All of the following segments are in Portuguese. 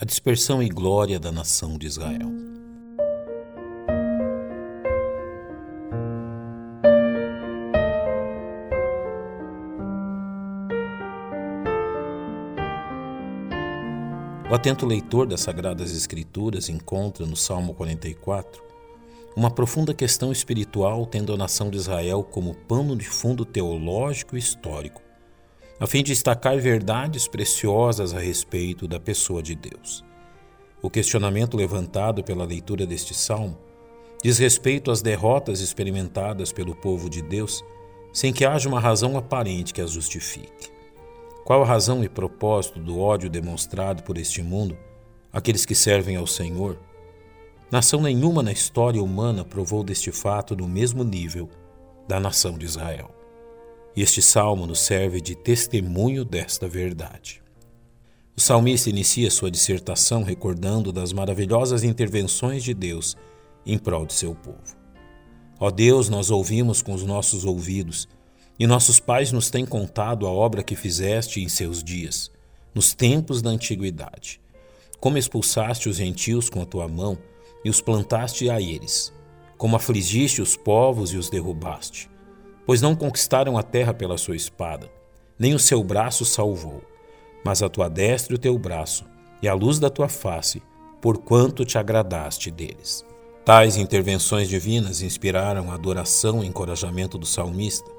a dispersão e glória da nação de Israel. O atento leitor das Sagradas Escrituras encontra no Salmo 44 uma profunda questão espiritual tendo a nação de Israel como pano de fundo teológico e histórico, a fim de destacar verdades preciosas a respeito da pessoa de Deus. O questionamento levantado pela leitura deste salmo diz respeito às derrotas experimentadas pelo povo de Deus sem que haja uma razão aparente que as justifique. Qual a razão e propósito do ódio demonstrado por este mundo àqueles que servem ao Senhor? Nação nenhuma na história humana provou deste fato no mesmo nível da nação de Israel. Este salmo nos serve de testemunho desta verdade. O salmista inicia sua dissertação recordando das maravilhosas intervenções de Deus em prol de seu povo. Ó Deus, nós ouvimos com os nossos ouvidos e nossos pais nos têm contado a obra que fizeste em seus dias, nos tempos da antiguidade. Como expulsaste os gentios com a tua mão e os plantaste a eles, como afligiste os povos e os derrubaste, pois não conquistaram a terra pela sua espada, nem o seu braço salvou, mas a tua destra e o teu braço, e a luz da tua face, porquanto te agradaste deles. Tais intervenções divinas inspiraram a adoração e encorajamento do salmista,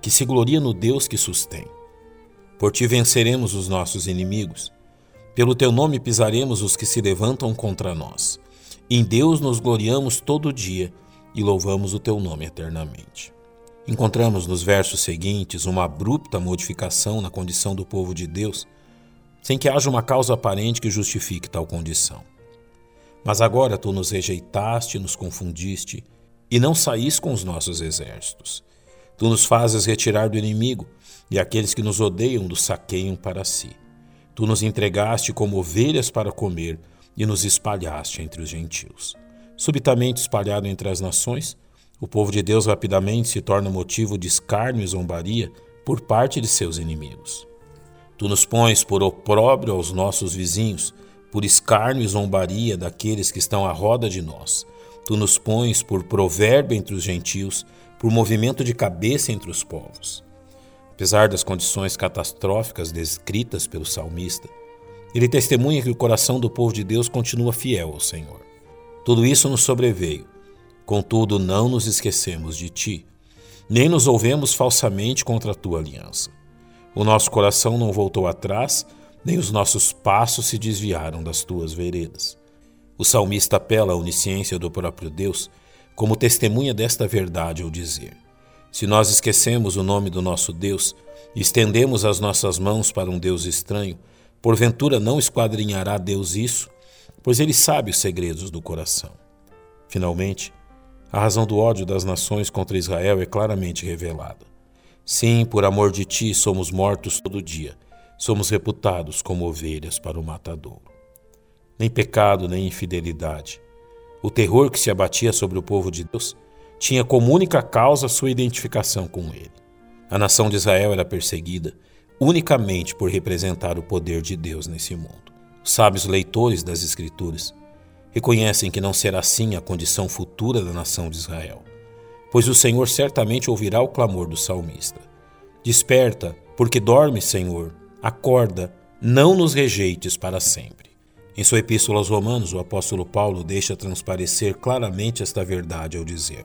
que se gloria no Deus que sustém. Por ti venceremos os nossos inimigos. Pelo teu nome pisaremos os que se levantam contra nós. Em Deus nos gloriamos todo dia e louvamos o teu nome eternamente. Encontramos nos versos seguintes uma abrupta modificação na condição do povo de Deus, sem que haja uma causa aparente que justifique tal condição. Mas agora tu nos rejeitaste, nos confundiste, e não saís com os nossos exércitos. Tu nos fazes retirar do inimigo, e aqueles que nos odeiam nos saqueiam para si. Tu nos entregaste como ovelhas para comer, e nos espalhaste entre os gentios. Subitamente espalhado entre as nações, o povo de Deus rapidamente se torna motivo de escárnio e zombaria por parte de seus inimigos. Tu nos pões por opróbrio aos nossos vizinhos, por escárnio e zombaria daqueles que estão à roda de nós. Tu nos pões por provérbio entre os gentios, por movimento de cabeça entre os povos. Apesar das condições catastróficas descritas pelo salmista, ele testemunha que o coração do povo de Deus continua fiel ao Senhor. Tudo isso nos sobreveio, contudo, não nos esquecemos de ti, nem nos ouvemos falsamente contra a tua aliança. O nosso coração não voltou atrás, nem os nossos passos se desviaram das tuas veredas. O salmista apela à onisciência do próprio Deus como testemunha desta verdade ao dizer: Se nós esquecemos o nome do nosso Deus e estendemos as nossas mãos para um Deus estranho, porventura não esquadrinhará Deus isso, pois ele sabe os segredos do coração. Finalmente, a razão do ódio das nações contra Israel é claramente revelada. Sim, por amor de ti somos mortos todo dia, somos reputados como ovelhas para o matadouro. Nem pecado, nem infidelidade, o terror que se abatia sobre o povo de Deus tinha como única causa sua identificação com ele. A nação de Israel era perseguida unicamente por representar o poder de Deus nesse mundo. Os sábios leitores das Escrituras reconhecem que não será assim a condição futura da nação de Israel, pois o Senhor certamente ouvirá o clamor do salmista. Desperta, porque dormes, Senhor, acorda, não nos rejeites para sempre. Em sua epístola aos Romanos, o apóstolo Paulo deixa transparecer claramente esta verdade ao dizer: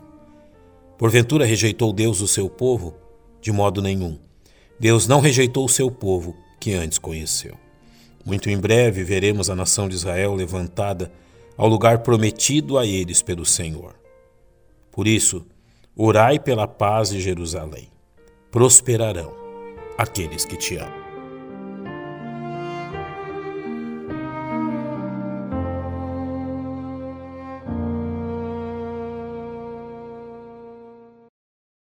Porventura rejeitou Deus o seu povo? De modo nenhum. Deus não rejeitou o seu povo que antes conheceu. Muito em breve veremos a nação de Israel levantada ao lugar prometido a eles pelo Senhor. Por isso, orai pela paz de Jerusalém. Prosperarão aqueles que te amam.